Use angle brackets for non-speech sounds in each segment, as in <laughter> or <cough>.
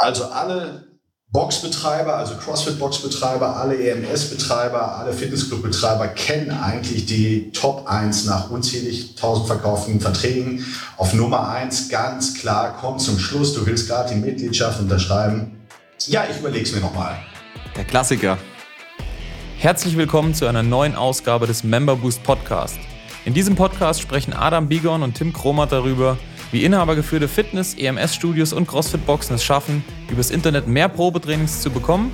Also alle Boxbetreiber, also CrossFit-Boxbetreiber, alle EMS-Betreiber, alle Fitnessclub-Betreiber kennen eigentlich die Top 1 nach unzählig tausend verkauften Verträgen. Auf Nummer 1 ganz klar, komm zum Schluss, du willst gerade die Mitgliedschaft unterschreiben. Ja, ich überleg's mir nochmal. Der Klassiker. Herzlich willkommen zu einer neuen Ausgabe des Member Boost Podcast. In diesem Podcast sprechen Adam Bigon und Tim Kromat darüber, wie inhabergeführte Fitness-, EMS-Studios und CrossFit-Boxen es schaffen, übers Internet mehr Probetrainings zu bekommen,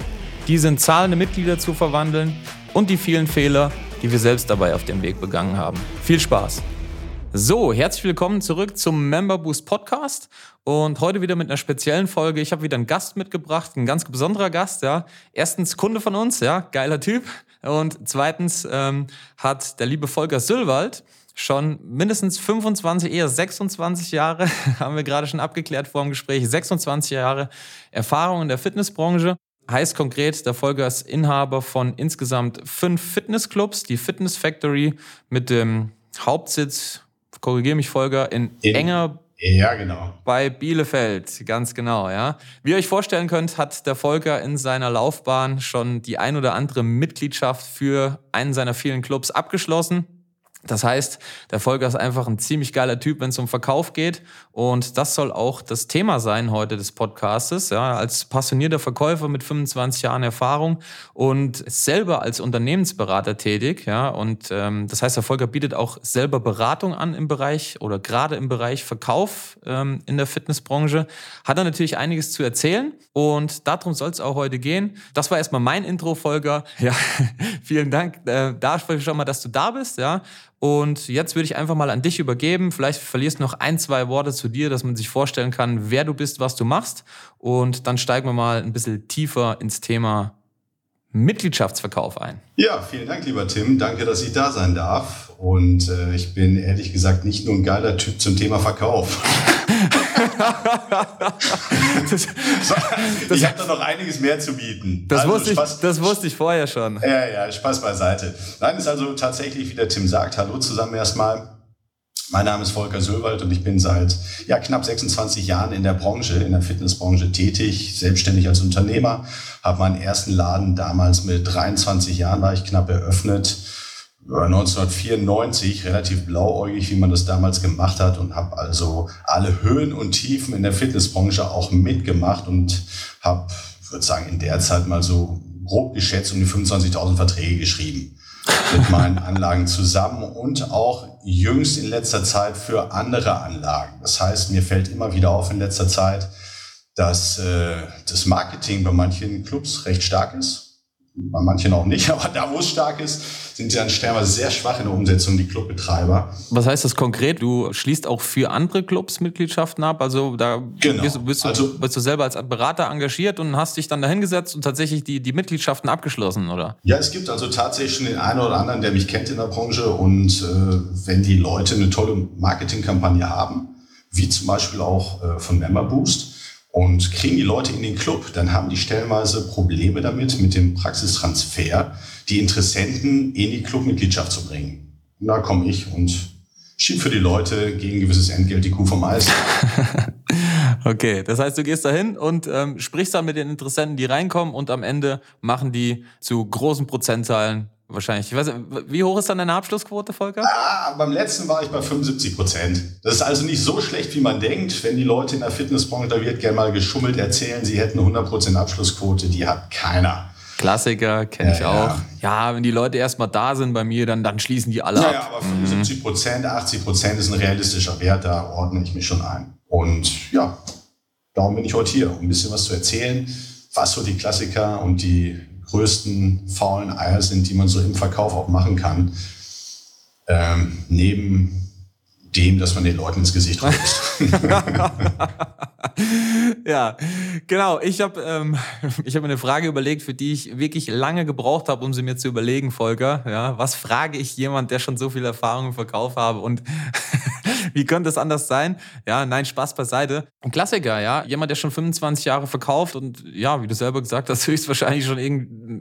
diese in zahlende Mitglieder zu verwandeln und die vielen Fehler, die wir selbst dabei auf dem Weg begangen haben. Viel Spaß! So, herzlich willkommen zurück zum Member Boost Podcast und heute wieder mit einer speziellen Folge. Ich habe wieder einen Gast mitgebracht, ein ganz besonderer Gast, ja. Erstens Kunde von uns, ja, geiler Typ. Und zweitens ähm, hat der liebe Volker Sülwald schon mindestens 25, eher 26 Jahre, <laughs> haben wir gerade schon abgeklärt vor dem Gespräch, 26 Jahre Erfahrung in der Fitnessbranche. Heißt konkret, der Volker ist Inhaber von insgesamt fünf Fitnessclubs, die Fitness Factory mit dem Hauptsitz, korrigiere mich Volker, in, in enger ja, genau. Bei Bielefeld, ganz genau, ja. Wie ihr euch vorstellen könnt, hat der Volker in seiner Laufbahn schon die ein oder andere Mitgliedschaft für einen seiner vielen Clubs abgeschlossen. Das heißt, der Volker ist einfach ein ziemlich geiler Typ, wenn es um Verkauf geht. Und das soll auch das Thema sein heute des Podcastes. Ja, als passionierter Verkäufer mit 25 Jahren Erfahrung und selber als Unternehmensberater tätig. Ja, und ähm, das heißt, der Volker bietet auch selber Beratung an im Bereich oder gerade im Bereich Verkauf ähm, in der Fitnessbranche. Hat er natürlich einiges zu erzählen und darum soll es auch heute gehen. Das war erstmal mein Intro, Volker. Ja, <laughs> vielen Dank. Äh, da spreche ich schon mal, dass du da bist. Ja. Und jetzt würde ich einfach mal an dich übergeben. Vielleicht verlierst du noch ein, zwei Worte zu dir, dass man sich vorstellen kann, wer du bist, was du machst. Und dann steigen wir mal ein bisschen tiefer ins Thema Mitgliedschaftsverkauf ein. Ja, vielen Dank, lieber Tim. Danke, dass ich da sein darf. Und äh, ich bin ehrlich gesagt nicht nur ein geiler Typ zum Thema Verkauf. <laughs> das, ich habe da noch einiges mehr zu bieten. Das, also, wusste ich, das wusste ich vorher schon. Ja, ja, Spaß beiseite. Nein, ist also tatsächlich, wie der Tim sagt, hallo zusammen erstmal. Mein Name ist Volker Söwald und ich bin seit ja, knapp 26 Jahren in der Branche, in der Fitnessbranche tätig, selbstständig als Unternehmer. Habe meinen ersten Laden damals mit 23 Jahren war ich knapp eröffnet 1994 relativ blauäugig, wie man das damals gemacht hat und habe also alle Höhen und Tiefen in der Fitnessbranche auch mitgemacht und habe, würde sagen, in der Zeit mal so grob geschätzt um die 25.000 Verträge geschrieben mit meinen Anlagen zusammen und auch jüngst in letzter Zeit für andere Anlagen. Das heißt, mir fällt immer wieder auf in letzter Zeit, dass äh, das Marketing bei manchen Clubs recht stark ist bei manchen auch nicht, <laughs> aber da, wo es stark ist, sind sie dann stellenweise sehr schwach in der Umsetzung, die Clubbetreiber. Was heißt das konkret? Du schließt auch für andere Clubs Mitgliedschaften ab? Also da genau. bist, bist, du, also, bist du selber als Berater engagiert und hast dich dann dahingesetzt und tatsächlich die, die Mitgliedschaften abgeschlossen, oder? Ja, es gibt also tatsächlich schon den einen oder anderen, der mich kennt in der Branche und äh, wenn die Leute eine tolle Marketingkampagne haben, wie zum Beispiel auch äh, von Member Boost, und kriegen die Leute in den Club, dann haben die stellenweise Probleme damit, mit dem Praxistransfer, die Interessenten in die Clubmitgliedschaft zu bringen. Und da komme ich und schieb für die Leute gegen gewisses Entgelt die Kuh vom Eis. <laughs> okay, das heißt, du gehst dahin und ähm, sprichst dann mit den Interessenten, die reinkommen und am Ende machen die zu großen Prozentzahlen Wahrscheinlich. Ich weiß, wie hoch ist dann deine Abschlussquote, Volker? Ah, beim letzten war ich bei 75 Prozent. Das ist also nicht so schlecht, wie man denkt. Wenn die Leute in der Fitnessbranche, da wird gerne mal geschummelt erzählen, sie hätten eine 100 Prozent Abschlussquote. Die hat keiner. Klassiker, kenne ich ja, auch. Ja. ja. wenn die Leute erstmal da sind bei mir, dann, dann schließen die alle naja, ab. Ja, aber 75 Prozent, 80 Prozent ist ein realistischer Wert, da ordne ich mich schon ein. Und ja, darum bin ich heute hier, um ein bisschen was zu erzählen, was so die Klassiker und die größten faulen Eier sind, die man so im Verkauf auch machen kann. Ähm, neben dem, dass man den Leuten ins Gesicht <laughs> ruft. <laughs> ja, genau. Ich habe ähm, <laughs> ich hab mir eine Frage überlegt, für die ich wirklich lange gebraucht habe, um sie mir zu überlegen, Volker. Ja, was frage ich jemand, der schon so viel Erfahrung im Verkauf habe? Und <laughs> Wie könnte es anders sein? Ja, nein, Spaß beiseite. Ein Klassiker, ja. Jemand, der schon 25 Jahre verkauft und ja, wie du selber gesagt hast, <laughs> höchstwahrscheinlich schon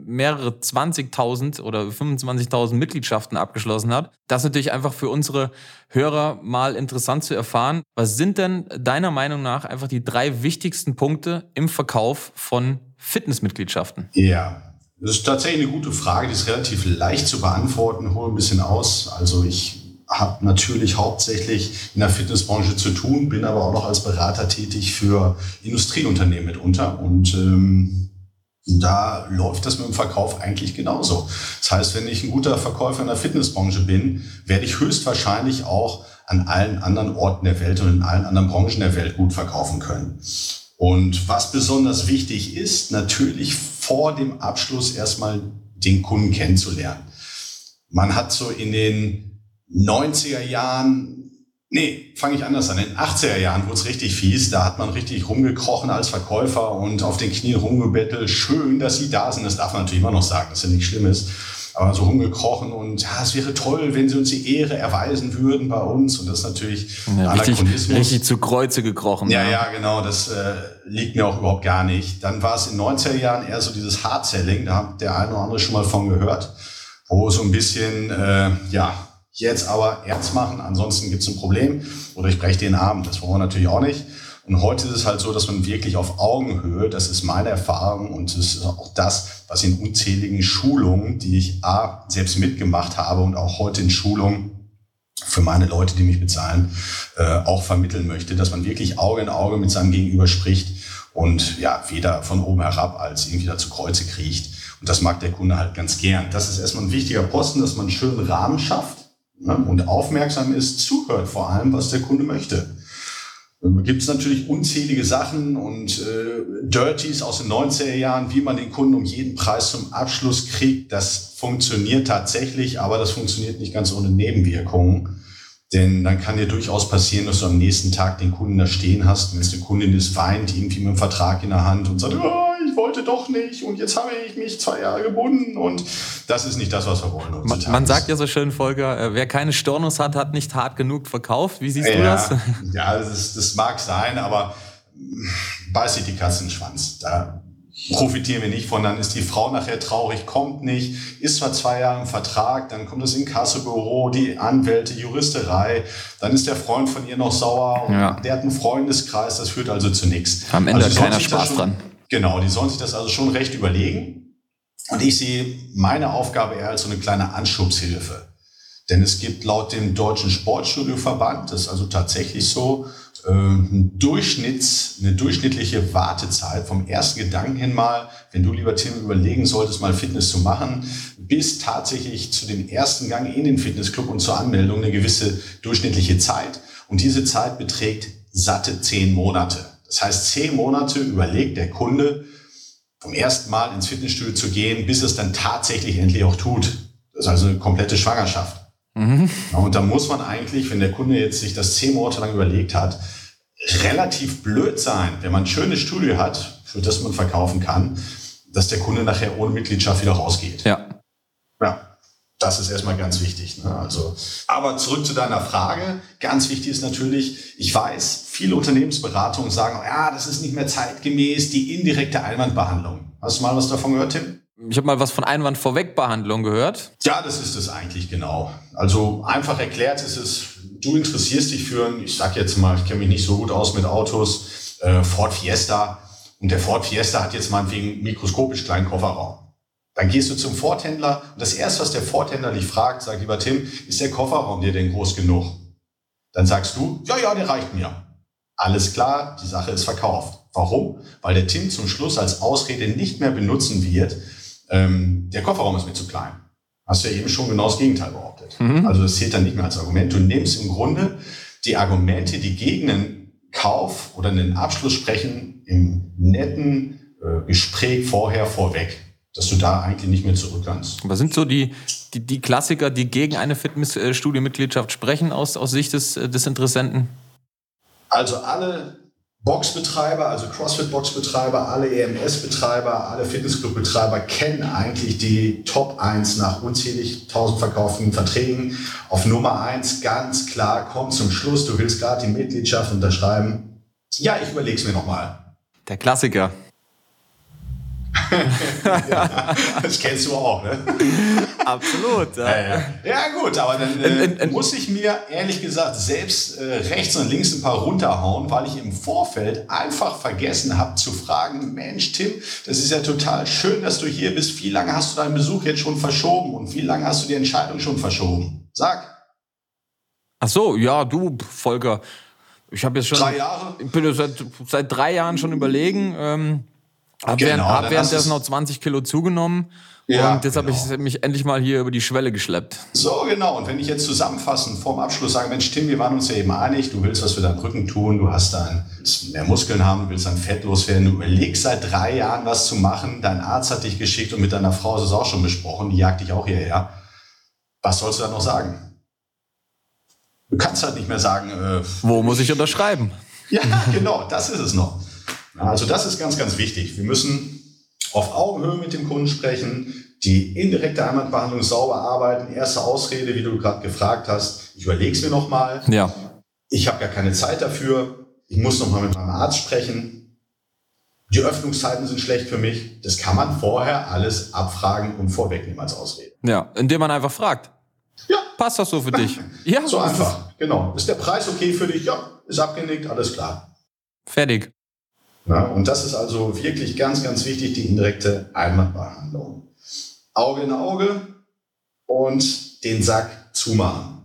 mehrere 20.000 oder 25.000 Mitgliedschaften abgeschlossen hat. Das ist natürlich einfach für unsere Hörer mal interessant zu erfahren. Was sind denn deiner Meinung nach einfach die drei wichtigsten Punkte im Verkauf von Fitnessmitgliedschaften? Ja, das ist tatsächlich eine gute Frage, die ist relativ leicht zu beantworten. Hol ein bisschen aus. Also ich habe natürlich hauptsächlich in der Fitnessbranche zu tun, bin aber auch noch als Berater tätig für Industrieunternehmen mitunter. Und ähm, da läuft das mit dem Verkauf eigentlich genauso. Das heißt, wenn ich ein guter Verkäufer in der Fitnessbranche bin, werde ich höchstwahrscheinlich auch an allen anderen Orten der Welt und in allen anderen Branchen der Welt gut verkaufen können. Und was besonders wichtig ist, natürlich vor dem Abschluss erstmal den Kunden kennenzulernen. Man hat so in den 90er Jahren, nee, fange ich anders an, in den 80er Jahren wurde es richtig fies, da hat man richtig rumgekrochen als Verkäufer und auf den Knien rumgebettelt, schön, dass sie da sind, das darf man natürlich immer noch sagen, das ist ja nichts Schlimmes. Aber so rumgekrochen und ja, es wäre toll, wenn sie uns die Ehre erweisen würden bei uns. Und das ist natürlich ja, Anachronismus. Richtig, richtig zu Kreuze gekrochen. Ja, ja, ja genau, das äh, liegt mir auch überhaupt gar nicht. Dann war es in 90er Jahren eher so dieses Hard-Selling, da hat der eine oder andere schon mal von gehört, wo so ein bisschen, äh, ja, jetzt aber ernst machen, ansonsten gibt's ein Problem oder ich breche den Arm, das wollen wir natürlich auch nicht. Und heute ist es halt so, dass man wirklich auf Augenhöhe, das ist meine Erfahrung und das ist auch das, was in unzähligen Schulungen, die ich A, selbst mitgemacht habe und auch heute in Schulungen für meine Leute, die mich bezahlen, äh, auch vermitteln möchte, dass man wirklich Auge in Auge mit seinem Gegenüber spricht und ja, weder von oben herab als irgendwie da zu Kreuze kriecht. Und das mag der Kunde halt ganz gern. Das ist erstmal ein wichtiger Posten, dass man einen schönen Rahmen schafft und aufmerksam ist, zuhört vor allem, was der Kunde möchte gibt es natürlich unzählige Sachen und äh, Dirties aus den 90er Jahren, wie man den Kunden um jeden Preis zum Abschluss kriegt. Das funktioniert tatsächlich, aber das funktioniert nicht ganz ohne Nebenwirkungen. Denn dann kann dir durchaus passieren, dass du am nächsten Tag den Kunden da stehen hast, wenn es eine Kundin ist, weint irgendwie mit einem Vertrag in der Hand und sagt, oh, ich wollte doch nicht und jetzt habe ich mich zwei Jahre gebunden und das ist nicht das, was wir wollen. Man, man sagt ja so schön, Volker, äh, wer keine Stornos hat, hat nicht hart genug verkauft. Wie siehst ja, du das? Ja, das, das mag sein, aber beißt sich die Katzenschwanz. Da profitieren wir nicht von, dann ist die Frau nachher traurig, kommt nicht, ist zwar zwei Jahre im Vertrag, dann kommt das Inkassobüro, die Anwälte, Juristerei, dann ist der Freund von ihr noch sauer, ja. der hat einen Freundeskreis, das führt also zu nichts. Am Ende also hat keiner Spaß schon, dran. Genau, die sollen sich das also schon recht überlegen. Und ich sehe meine Aufgabe eher als so eine kleine Anschubshilfe. Denn es gibt laut dem Deutschen Sportstudioverband, das ist also tatsächlich so, äh, ein Durchschnitts, eine durchschnittliche Wartezeit vom ersten Gedanken hin mal, wenn du, lieber Tim, überlegen solltest, mal Fitness zu machen, bis tatsächlich zu dem ersten Gang in den Fitnessclub und zur Anmeldung eine gewisse durchschnittliche Zeit. Und diese Zeit beträgt satte zehn Monate. Das heißt, zehn Monate überlegt der Kunde, vom ersten Mal ins Fitnessstudio zu gehen, bis es dann tatsächlich endlich auch tut. Das ist also eine komplette Schwangerschaft. Mhm. Und da muss man eigentlich, wenn der Kunde jetzt sich das zehn Monate lang überlegt hat, relativ blöd sein, wenn man ein schönes Studio hat, für das man verkaufen kann, dass der Kunde nachher ohne Mitgliedschaft wieder rausgeht. Ja. Ja. Das ist erstmal ganz wichtig. Ne? Also, aber zurück zu deiner Frage. Ganz wichtig ist natürlich, ich weiß, viele Unternehmensberatungen sagen, ja, das ist nicht mehr zeitgemäß, die indirekte Einwandbehandlung. Hast du mal was davon gehört, Tim? Ich habe mal was von Einwandvorwegbehandlung gehört. Ja, das ist es eigentlich genau. Also einfach erklärt ist es, du interessierst dich für ein, ich sag jetzt mal, ich kenne mich nicht so gut aus mit Autos, äh, Ford Fiesta. Und der Ford Fiesta hat jetzt mal wegen mikroskopisch kleinen Kofferraum. Dann gehst du zum Forthändler und das erste, was der Forthändler dich fragt, sagt, lieber Tim, ist der Kofferraum dir denn groß genug? Dann sagst du, ja, ja, der reicht mir. Alles klar, die Sache ist verkauft. Warum? Weil der Tim zum Schluss als Ausrede nicht mehr benutzen wird, ähm, der Kofferraum ist mir zu klein. Hast du ja eben schon genau das Gegenteil behauptet. Mhm. Also das zählt dann nicht mehr als Argument. Du nimmst im Grunde die Argumente, die gegen einen Kauf oder einen Abschluss sprechen, im netten äh, Gespräch vorher vorweg dass du da eigentlich nicht mehr zurück kannst. Was sind so die, die, die Klassiker, die gegen eine Fitnessstudio-Mitgliedschaft sprechen aus, aus Sicht des, des Interessenten? Also alle Boxbetreiber, also CrossFit-Boxbetreiber, alle EMS-Betreiber, alle Fitnessclub-Betreiber kennen eigentlich die Top 1 nach unzählig tausend verkauften Verträgen. Auf Nummer 1 ganz klar, komm zum Schluss, du willst gerade die Mitgliedschaft unterschreiben. Ja, ich überleg's mir nochmal. Der Klassiker. Ja, <laughs> das kennst du auch, ne? Absolut. Ja, ja. ja gut, aber dann äh, in, in, muss ich mir ehrlich gesagt selbst äh, rechts und links ein paar runterhauen, weil ich im Vorfeld einfach vergessen habe zu fragen, Mensch Tim, das ist ja total schön, dass du hier bist. Wie lange hast du deinen Besuch jetzt schon verschoben und wie lange hast du die Entscheidung schon verschoben? Sag. Ach so, ja, du, Volker. Ich habe jetzt schon. Drei Jahre? Ich bin seit, seit drei Jahren schon überlegen. Ähm, hab genau, während, hab währenddessen noch 20 Kilo zugenommen. Ja, und jetzt genau. habe ich mich endlich mal hier über die Schwelle geschleppt. So, genau. Und wenn ich jetzt zusammenfassend vorm Abschluss sage, Mensch, Tim, wir waren uns ja eben einig, du willst was für deinen Rücken tun, du hast dann mehr Muskeln haben, du willst dann fettlos werden, du überlegst seit drei Jahren was zu machen, dein Arzt hat dich geschickt und mit deiner Frau ist es auch schon besprochen, die jagt dich auch hierher. Was sollst du dann noch sagen? Du kannst halt nicht mehr sagen, äh, wo muss ich unterschreiben? Ja, genau, das ist es noch. Also das ist ganz, ganz wichtig. Wir müssen auf Augenhöhe mit dem Kunden sprechen, die indirekte Heimatbehandlung sauber arbeiten. Erste Ausrede, wie du gerade gefragt hast, ich überlege es mir nochmal. Ja. Ich habe gar keine Zeit dafür. Ich muss nochmal mit meinem Arzt sprechen. Die Öffnungszeiten sind schlecht für mich. Das kann man vorher alles abfragen und vorwegnehmen als Ausrede. Ja, indem man einfach fragt. Ja. Passt das so für dich? <laughs> ja. So einfach. Genau. Ist der Preis okay für dich? Ja. Ist abgenickt, alles klar. Fertig. Ja, und das ist also wirklich ganz, ganz wichtig, die indirekte Einmalbehandlung. Auge in Auge und den Sack zumachen.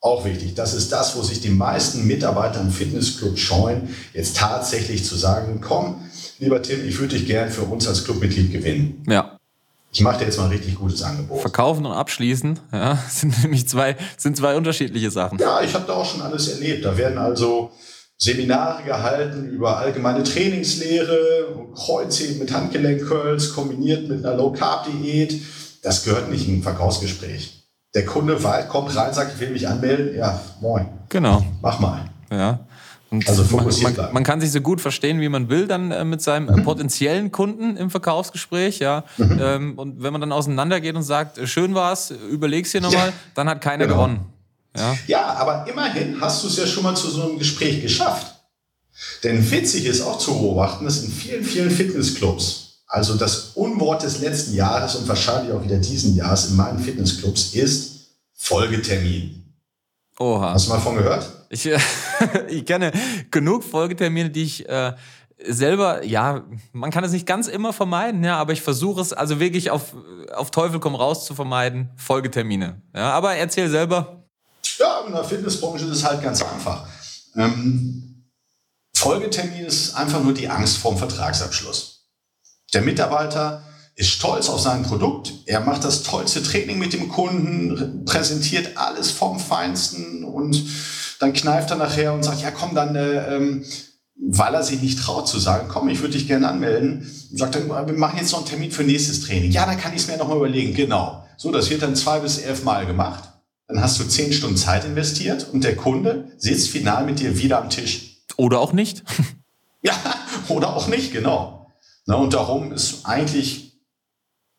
Auch wichtig. Das ist das, wo sich die meisten Mitarbeiter im Fitnessclub scheuen, jetzt tatsächlich zu sagen, komm, lieber Tim, ich würde dich gern für uns als Clubmitglied gewinnen. Ja. Ich mache dir jetzt mal ein richtig gutes Angebot. Verkaufen und abschließen, ja, <laughs> sind nämlich zwei, sind zwei unterschiedliche Sachen. Ja, ich habe da auch schon alles erlebt. Da werden also Seminare gehalten über allgemeine Trainingslehre, Kreuzheben mit Handgelenkcurls kombiniert mit einer Low-Carb-Diät. Das gehört nicht in ein Verkaufsgespräch. Der Kunde kommt rein, sagt, ich will mich anmelden. Ja, moin. Genau. Mach mal. Ja. Und also man, man, man, kann sich so gut verstehen, wie man will, dann äh, mit seinem äh, mhm. potenziellen Kunden im Verkaufsgespräch, ja. Mhm. Ähm, und wenn man dann auseinandergeht und sagt, äh, schön war's, überleg's dir nochmal, ja. dann hat keiner genau. gewonnen. Ja. ja, aber immerhin hast du es ja schon mal zu so einem Gespräch geschafft. Denn witzig ist auch zu beobachten, dass in vielen, vielen Fitnessclubs, also das Unwort des letzten Jahres und wahrscheinlich auch wieder diesen Jahres in meinen Fitnessclubs ist Folgetermin. Oha. Hast du mal von gehört? Ich, <laughs> ich kenne genug Folgetermine, die ich äh, selber, ja, man kann es nicht ganz immer vermeiden, ja, aber ich versuche es also wirklich auf, auf Teufel komm raus zu vermeiden, Folgetermine. Ja, aber erzähl selber. Ja, in der Fitnessbranche ist es halt ganz einfach. Ähm, Folgetermin ist einfach nur die Angst vorm Vertragsabschluss. Der Mitarbeiter ist stolz auf sein Produkt, er macht das tollste Training mit dem Kunden, präsentiert alles vom Feinsten und dann kneift er nachher und sagt, ja komm, dann, äh, ähm, weil er sich nicht traut zu sagen, komm, ich würde dich gerne anmelden, sagt er, wir machen jetzt noch einen Termin für nächstes Training. Ja, dann kann ich es mir nochmal überlegen. Genau. So, das wird dann zwei bis elf Mal gemacht. Dann hast du zehn Stunden Zeit investiert und der Kunde sitzt final mit dir wieder am Tisch. Oder auch nicht. <laughs> ja, oder auch nicht, genau. Na, und darum ist eigentlich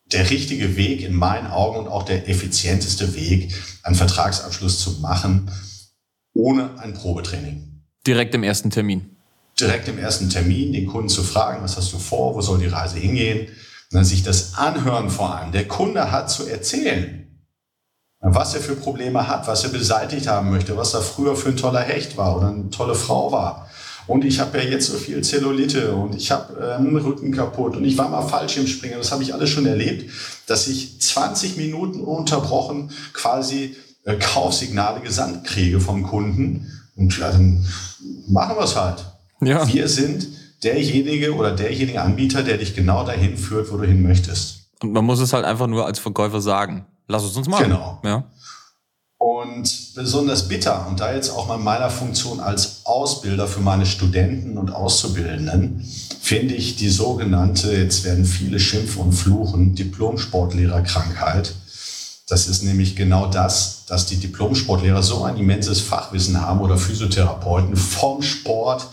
der richtige Weg in meinen Augen und auch der effizienteste Weg, einen Vertragsabschluss zu machen, ohne ein Probetraining. Direkt im ersten Termin. Direkt im ersten Termin den Kunden zu fragen, was hast du vor, wo soll die Reise hingehen, und dann sich das anhören vor allem. Der Kunde hat zu erzählen was er für Probleme hat, was er beseitigt haben möchte, was er früher für ein toller Hecht war oder eine tolle Frau war. Und ich habe ja jetzt so viel Zellulite und ich habe ähm, Rücken kaputt und ich war mal Fallschirmspringer. Das habe ich alles schon erlebt, dass ich 20 Minuten unterbrochen quasi äh, Kaufsignale gesandt kriege vom Kunden. Und ja, dann machen wir es halt. Ja. Wir sind derjenige oder derjenige Anbieter, der dich genau dahin führt, wo du hin möchtest. Und man muss es halt einfach nur als Verkäufer sagen. Lass es uns machen. Genau. Ja. Und besonders bitter, und da jetzt auch mal meiner Funktion als Ausbilder für meine Studenten und Auszubildenden, finde ich die sogenannte, jetzt werden viele schimpfen und fluchen, Diplom-Sportlehrerkrankheit. Das ist nämlich genau das, dass die Diplom-Sportlehrer so ein immenses Fachwissen haben oder Physiotherapeuten vom Sport,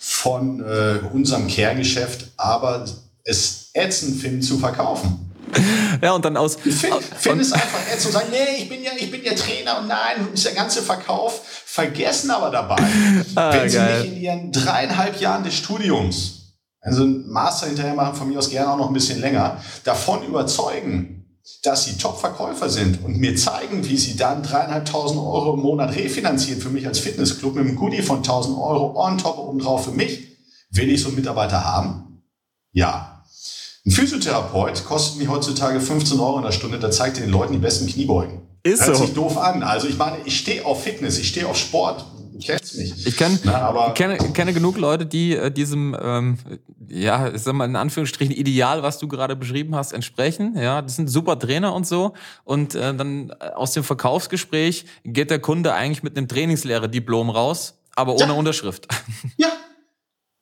von äh, unserem Kerngeschäft, aber es ätzend finden zu verkaufen. <laughs> Ja, und dann aus. Ich finde find es einfach ätzend zu sagen, nee, ich bin ja, ich bin ja Trainer und nein, ist der ganze Verkauf. Vergessen aber dabei, <laughs> ah, wenn sie geil. nicht in ihren dreieinhalb Jahren des Studiums, also ein Master hinterher machen, von mir aus gerne auch noch ein bisschen länger, davon überzeugen, dass sie Top-Verkäufer sind und mir zeigen, wie sie dann dreieinhalbtausend Euro im Monat refinanzieren für mich als Fitnessclub mit einem Goodie von 1000 Euro on top obendrauf für mich. Will ich so einen Mitarbeiter haben? Ja, Physiotherapeut kostet mich heutzutage 15 Euro in der Stunde, da zeigt er den Leuten die besten Kniebeugen. Ist Hört so. sich doof an. Also ich meine, ich stehe auf Fitness, ich stehe auf Sport. Du kennst mich. Ich kenn, Na, kenne, kenne genug Leute, die äh, diesem, ähm, ja, ich sag mal in Anführungsstrichen Ideal, was du gerade beschrieben hast, entsprechen. Ja, das sind super Trainer und so. Und äh, dann äh, aus dem Verkaufsgespräch geht der Kunde eigentlich mit einem Trainingslehre-Diplom raus, aber ohne ja. Unterschrift. Ja, <laughs>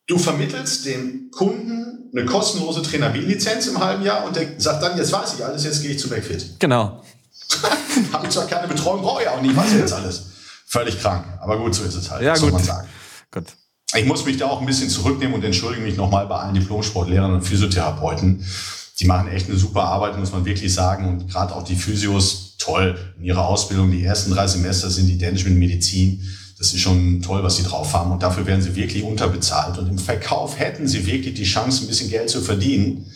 Du vermittelst dem Kunden eine kostenlose Trainer-B-Lizenz im halben Jahr und der sagt dann, jetzt weiß ich alles, jetzt gehe ich zu McFit. Genau. <laughs> Habe zwar keine Betreuung, brauche ich auch nicht, weiß ich jetzt alles. Völlig krank. Aber gut, so ist es halt. Ja, gut. man sagen. Gut. Ich muss mich da auch ein bisschen zurücknehmen und entschuldige mich nochmal bei allen Diplomsportlehrern und Physiotherapeuten. Die machen echt eine super Arbeit, muss man wirklich sagen. Und gerade auch die Physios, toll. In ihrer Ausbildung, die ersten drei Semester sind identisch mit Medizin das ist schon toll, was sie drauf haben. Und dafür werden sie wirklich unterbezahlt. Und im Verkauf hätten sie wirklich die Chance, ein bisschen Geld zu verdienen.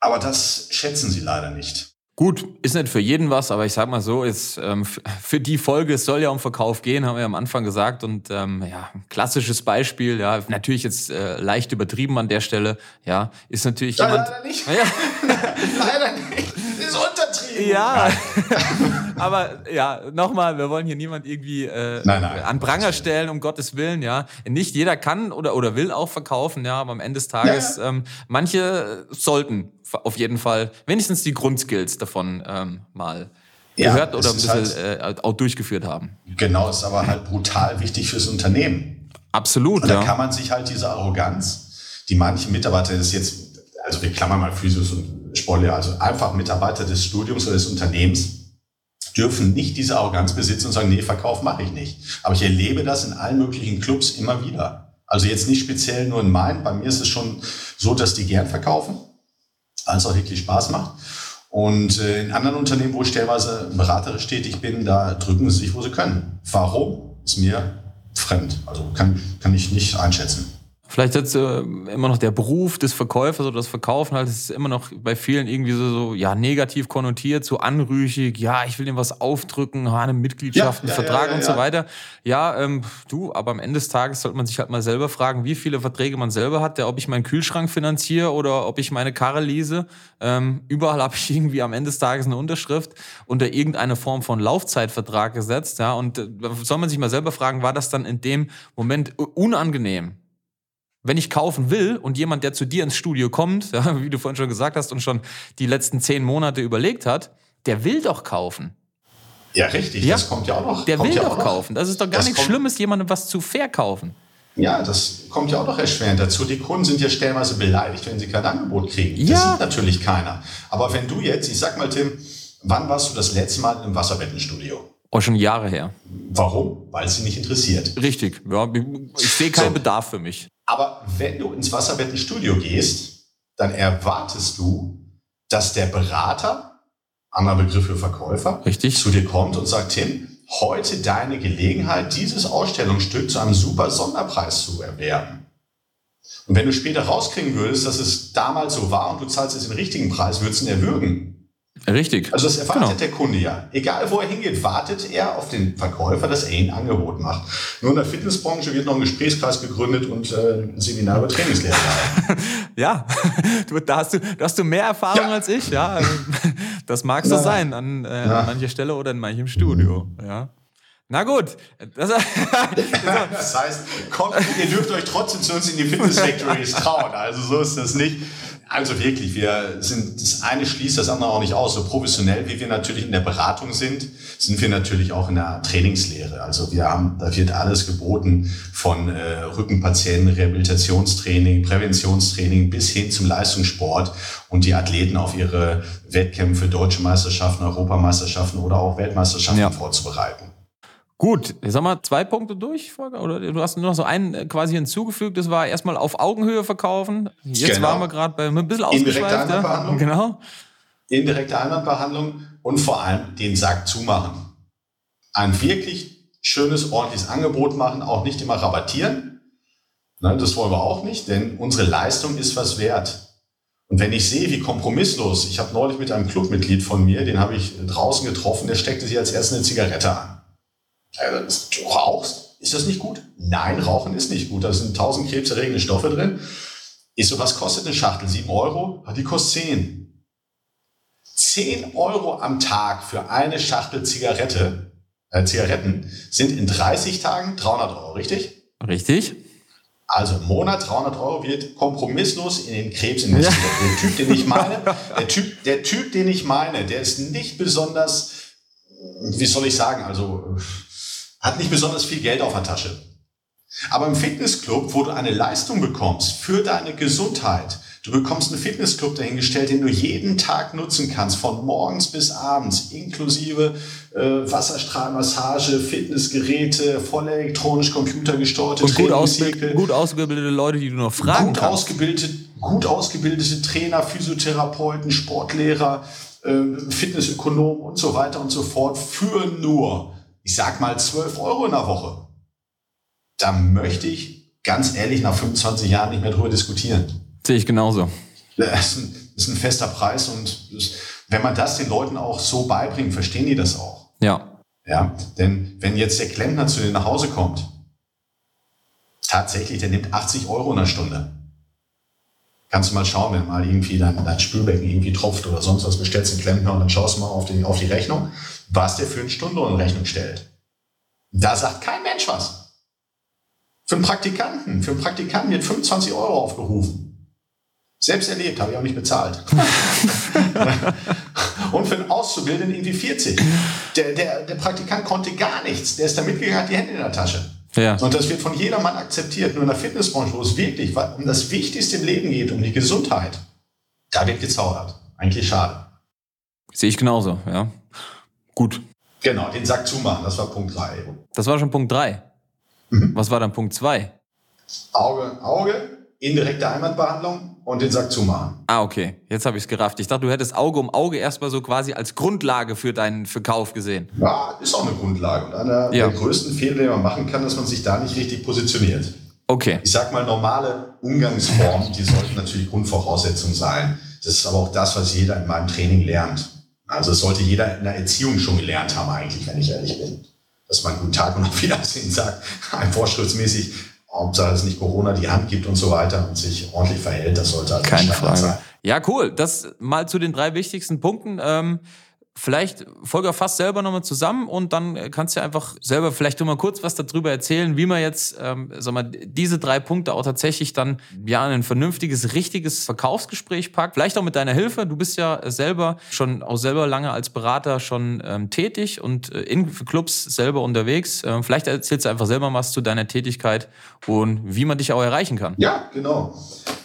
Aber das schätzen sie leider nicht. Gut, ist nicht für jeden was, aber ich sag mal so, ist ähm, für die Folge, es soll ja um Verkauf gehen, haben wir am Anfang gesagt. Und ähm, ja, klassisches Beispiel, ja, natürlich jetzt äh, leicht übertrieben an der Stelle, ja, ist natürlich ja, jemand. Leider nicht. Ja. <laughs> leider nicht. Ist untertrieben. Ja. <laughs> aber ja, nochmal, wir wollen hier niemand irgendwie äh, nein, nein, an Pranger stellen, um Gottes Willen, ja. Nicht jeder kann oder, oder will auch verkaufen, ja, aber am Ende des Tages, ja. ähm, manche sollten auf jeden Fall wenigstens die Grundskills davon ähm, mal ja, gehört oder ein bisschen halt, äh, auch durchgeführt haben. Genau, ist aber halt brutal wichtig fürs Unternehmen. Absolut. Und da ja. kann man sich halt diese Arroganz, die manche Mitarbeiter das jetzt, also wir klammern mal Physios und Sportlehrer, also einfach Mitarbeiter des Studiums oder des Unternehmens, dürfen nicht diese Arroganz besitzen und sagen, nee, Verkauf mache ich nicht. Aber ich erlebe das in allen möglichen Clubs immer wieder. Also jetzt nicht speziell nur in meinen, bei mir ist es schon so, dass die gern verkaufen weil es auch wirklich Spaß macht. Und äh, in anderen Unternehmen, wo ich stellweise beraterisch tätig bin, da drücken sie sich, wo sie können. Warum? Ist mir fremd. Also kann, kann ich nicht einschätzen. Vielleicht jetzt äh, immer noch der Beruf des Verkäufers oder das Verkaufen halt, ist immer noch bei vielen irgendwie so, so ja, negativ konnotiert, so anrüchig, ja, ich will ihm was aufdrücken, eine Mitgliedschaft, ja, einen ja, Vertrag ja, und so weiter. Ja, ähm, du, aber am Ende des Tages sollte man sich halt mal selber fragen, wie viele Verträge man selber hat, der, ob ich meinen Kühlschrank finanziere oder ob ich meine Karre lease. Ähm, überall habe ich <laughs> irgendwie am Ende des Tages eine Unterschrift unter irgendeine Form von Laufzeitvertrag gesetzt. Ja, und äh, soll man sich mal selber fragen, war das dann in dem Moment unangenehm? Wenn ich kaufen will und jemand, der zu dir ins Studio kommt, <laughs> ja, wie du vorhin schon gesagt hast und schon die letzten zehn Monate überlegt hat, der will doch kaufen. Ja, richtig, ja, das kommt ja auch noch. Der will ja doch kaufen. Das ist doch gar das nichts Schlimmes, jemandem was zu verkaufen. Ja, das kommt ja auch noch erschwerend dazu. Die Kunden sind ja stellenweise beleidigt, wenn sie kein Angebot kriegen. Ja. Das sieht natürlich keiner. Aber wenn du jetzt, ich sag mal, Tim, wann warst du das letzte Mal im Wasserbettenstudio? Oh, schon Jahre her. Warum? Weil es sie nicht interessiert. Richtig. Ja, ich sehe keinen so. Bedarf für mich. Aber wenn du ins Wasserbettenstudio gehst, dann erwartest du, dass der Berater, anderer Begriff für Verkäufer, Richtig. zu dir kommt und sagt, Tim, heute deine Gelegenheit, dieses Ausstellungsstück zu einem super Sonderpreis zu erwerben. Und wenn du später rauskriegen würdest, dass es damals so war und du zahlst jetzt den richtigen Preis, würdest du ihn erwürgen. Richtig. Also das erwartet genau. der Kunde ja. Egal wo er hingeht, wartet er auf den Verkäufer, dass er ein Angebot macht. Nur in der Fitnessbranche wird noch ein Gesprächskreis gegründet und äh, ein Seminar über Trainingslehre. <laughs> ja, du, da hast du, da hast du mehr Erfahrung ja. als ich. Ja, <laughs> das mag so sein an, äh, an mancher Stelle oder in manchem Studio. Ja. Na gut. Das, <laughs> das heißt, kommt, ihr dürft euch trotzdem zu uns in die Fitness Factories trauen. Also so ist das nicht. Also wirklich, wir sind, das eine schließt das andere auch nicht aus. So professionell wie wir natürlich in der Beratung sind, sind wir natürlich auch in der Trainingslehre. Also wir haben, da wird alles geboten von äh, Rückenpatienten, Rehabilitationstraining, Präventionstraining bis hin zum Leistungssport und die Athleten auf ihre Wettkämpfe, deutsche Meisterschaften, Europameisterschaften oder auch Weltmeisterschaften ja. vorzubereiten. Gut, jetzt haben wir zwei Punkte durch, Volker. Oder du hast nur noch so einen äh, quasi hinzugefügt. Das war erstmal auf Augenhöhe verkaufen. Jetzt genau. waren wir gerade bei ein bisschen ausgeschweift. Ja. Genau. Indirekte Einwandbehandlung und vor allem den Sack zumachen. Ein wirklich schönes, ordentliches Angebot machen, auch nicht immer rabattieren. Nein, das wollen wir auch nicht, denn unsere Leistung ist was wert. Und wenn ich sehe, wie kompromisslos, ich habe neulich mit einem Clubmitglied von mir, den habe ich draußen getroffen, der steckte sich als erstes eine Zigarette an. Also, du rauchst? Ist das nicht gut? Nein, Rauchen ist nicht gut. Da sind tausend krebserregende Stoffe drin. Ist so, was kostet eine Schachtel? Sieben Euro? Die kostet zehn. Zehn Euro am Tag für eine Schachtel Zigarette, äh, Zigaretten sind in 30 Tagen 300 Euro, richtig? Richtig. Also im Monat 300 Euro wird kompromisslos in den Krebs investiert. Ja. Der Typ, den ich meine, <laughs> der Typ, der Typ, den ich meine, der ist nicht besonders, wie soll ich sagen, also hat nicht besonders viel Geld auf der Tasche. Aber im Fitnessclub, wo du eine Leistung bekommst für deine Gesundheit, du bekommst einen Fitnessclub dahingestellt, den du jeden Tag nutzen kannst, von morgens bis abends, inklusive äh, Wasserstrahlmassage, Fitnessgeräte, voll elektronisch computergesteuerte Und gut, ausbild gut ausgebildete Leute, die du noch fragen gut kannst. Ausgebildete, gut ausgebildete Trainer, Physiotherapeuten, Sportlehrer, äh, Fitnessökonomen und so weiter und so fort für nur ich sag mal 12 Euro in der Woche, da möchte ich ganz ehrlich nach 25 Jahren nicht mehr drüber diskutieren. Sehe ich genauso. Das ist ein, das ist ein fester Preis und das, wenn man das den Leuten auch so beibringt, verstehen die das auch. Ja. Ja, denn wenn jetzt der Klempner zu dir nach Hause kommt, tatsächlich, der nimmt 80 Euro in der Stunde. Kannst du mal schauen, wenn mal irgendwie dein, dein Spülbecken irgendwie tropft oder sonst was, bestellst den Klempner und dann schaust du mal auf die, auf die Rechnung was der für eine Stunde in Rechnung stellt. Da sagt kein Mensch was. Für einen Praktikanten, für einen Praktikanten wird 25 Euro aufgerufen. Selbst erlebt, habe ich auch nicht bezahlt. <laughs> und für einen Auszubildenden irgendwie 40. Der, der, der Praktikant konnte gar nichts. Der ist da mitgegangen, hat die Hände in der Tasche. Ja. Und das wird von jedermann akzeptiert. Nur in der Fitnessbranche, wo es wirklich um das Wichtigste im Leben geht, um die Gesundheit, da wird gezaudert. Eigentlich schade. Sehe ich genauso, ja. Gut. Genau, den Sack zumachen, das war Punkt 3. Das war schon Punkt 3. Mhm. Was war dann Punkt 2? Auge, Auge, indirekte Einwandbehandlung und den Sack zumachen. Ah, okay. Jetzt habe ich es gerafft. Ich dachte, du hättest Auge um Auge erstmal so quasi als Grundlage für deinen Verkauf gesehen. Ja, ist auch eine Grundlage. Und einer ja. der größten Fehler, den man machen kann, dass man sich da nicht richtig positioniert. Okay. Ich sag mal, normale Umgangsformen, die sollten natürlich Grundvoraussetzung sein. Das ist aber auch das, was jeder in meinem Training lernt. Also das sollte jeder in der Erziehung schon gelernt haben eigentlich, wenn ich ehrlich bin. Dass man guten Tag und auf Wiedersehen sagt, <laughs> ein vorschriftsmäßig, ob es nicht Corona die Hand gibt und so weiter und sich ordentlich verhält, das sollte also Keine Frage. sein. Ja, cool. Das mal zu den drei wichtigsten Punkten. Ähm Vielleicht Volker fasst selber nochmal zusammen und dann kannst du einfach selber vielleicht nur mal kurz was darüber erzählen, wie man jetzt, ähm, sag mal, diese drei Punkte auch tatsächlich dann ja in ein vernünftiges, richtiges Verkaufsgespräch packt. Vielleicht auch mit deiner Hilfe. Du bist ja selber schon auch selber lange als Berater schon ähm, tätig und äh, in Clubs selber unterwegs. Ähm, vielleicht erzählst du einfach selber was zu deiner Tätigkeit und wie man dich auch erreichen kann. Ja, genau.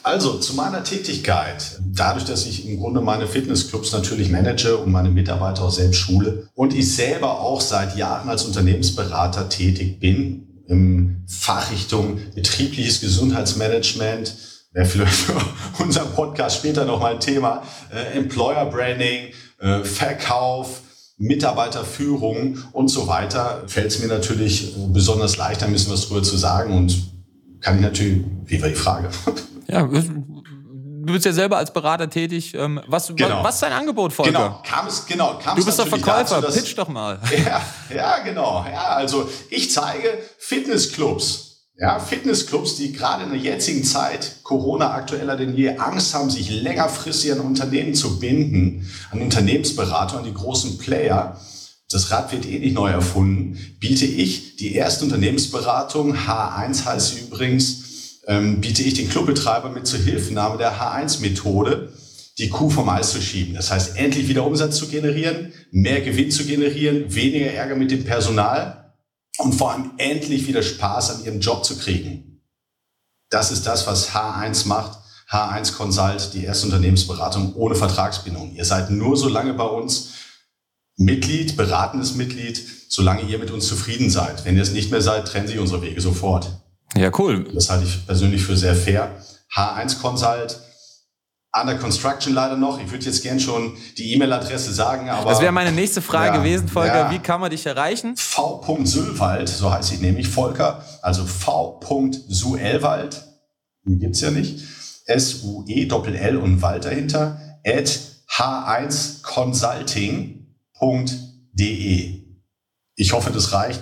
Also zu meiner Tätigkeit. Dadurch, dass ich im Grunde meine Fitnessclubs natürlich manage und meine Mitarbeiter auch selbst schule und ich selber auch seit Jahren als Unternehmensberater tätig bin im Fachrichtung betriebliches Gesundheitsmanagement, wäre vielleicht <laughs> für unseren Podcast später nochmal ein Thema, äh, Employer Branding, äh, Verkauf, Mitarbeiterführung und so weiter, fällt es mir natürlich besonders leicht, ein bisschen was drüber zu sagen und kann ich natürlich, wie war die Frage? Ja, du bist ja selber als Berater tätig. Ähm, was, genau. was ist dein Angebot, Volker? Genau, kam es, genau, kam du bist doch Verkäufer, dazu, pitch doch mal. <laughs> Ja, ja, genau. Ja, also ich zeige Fitnessclubs. Ja, Fitnessclubs, die gerade in der jetzigen Zeit, Corona aktueller denn je, Angst haben, sich längerfristig an Unternehmen zu binden, an Unternehmensberater, an die großen Player. Das Rad wird eh nicht neu erfunden. Biete ich die erste Unternehmensberatung, H1 heißt sie übrigens, ähm, biete ich den Clubbetreiber mit zur Hilfenahme der H1-Methode, die Kuh vom Eis zu schieben. Das heißt, endlich wieder Umsatz zu generieren, mehr Gewinn zu generieren, weniger Ärger mit dem Personal und vor allem endlich wieder Spaß an ihrem Job zu kriegen. Das ist das, was H1 macht. H1 Consult, die erste Unternehmensberatung ohne Vertragsbindung. Ihr seid nur so lange bei uns, Mitglied, beratendes Mitglied, solange ihr mit uns zufrieden seid. Wenn ihr es nicht mehr seid, trennen sich unsere Wege sofort. Ja, cool. Das halte ich persönlich für sehr fair. H1 Consult, under construction leider noch. Ich würde jetzt gern schon die E-Mail-Adresse sagen, aber. Das wäre meine nächste Frage ja, gewesen, Volker. Ja. Wie kann man dich erreichen? V.Sülwald, so heißt ich nämlich, Volker. Also V.Suelwald, gibt's ja nicht. S-U-E-L-L und Wald dahinter. At h1consulting.de. Ich hoffe, das reicht.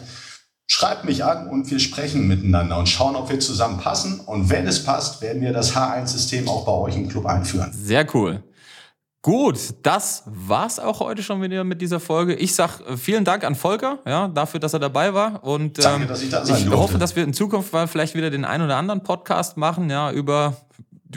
Schreibt mich an und wir sprechen miteinander und schauen, ob wir zusammen passen. Und wenn es passt, werden wir das H1-System auch bei euch im Club einführen. Sehr cool. Gut, das war's auch heute schon wieder mit dieser Folge. Ich sag äh, vielen Dank an Volker, ja, dafür, dass er dabei war. Und Danke, ähm, dass ich da sein ich hoffe, dass wir in Zukunft mal vielleicht wieder den einen oder anderen Podcast machen, ja, über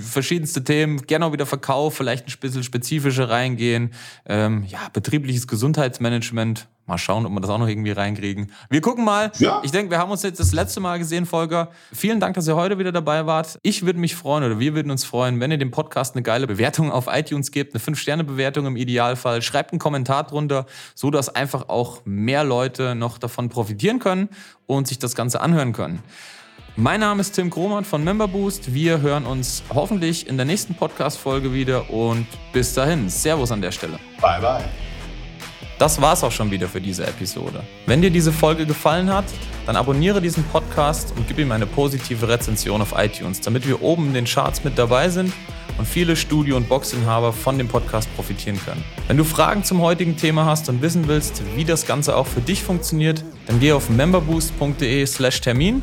verschiedenste Themen, gerne auch wieder Verkauf, vielleicht ein bisschen spezifischer reingehen. Ähm, ja, betriebliches Gesundheitsmanagement. Mal schauen, ob wir das auch noch irgendwie reinkriegen. Wir gucken mal. Ja. Ich denke, wir haben uns jetzt das letzte Mal gesehen, Volker. Vielen Dank, dass ihr heute wieder dabei wart. Ich würde mich freuen oder wir würden uns freuen, wenn ihr dem Podcast eine geile Bewertung auf iTunes gebt, eine 5-Sterne-Bewertung im Idealfall. Schreibt einen Kommentar drunter, so dass einfach auch mehr Leute noch davon profitieren können und sich das Ganze anhören können. Mein Name ist Tim Kromann von Memberboost. Wir hören uns hoffentlich in der nächsten Podcast-Folge wieder und bis dahin. Servus an der Stelle. Bye, bye. Das war's auch schon wieder für diese Episode. Wenn dir diese Folge gefallen hat, dann abonniere diesen Podcast und gib ihm eine positive Rezension auf iTunes, damit wir oben in den Charts mit dabei sind und viele Studio- und Boxinhaber von dem Podcast profitieren können. Wenn du Fragen zum heutigen Thema hast und wissen willst, wie das Ganze auch für dich funktioniert, dann geh auf memberboost.de/termin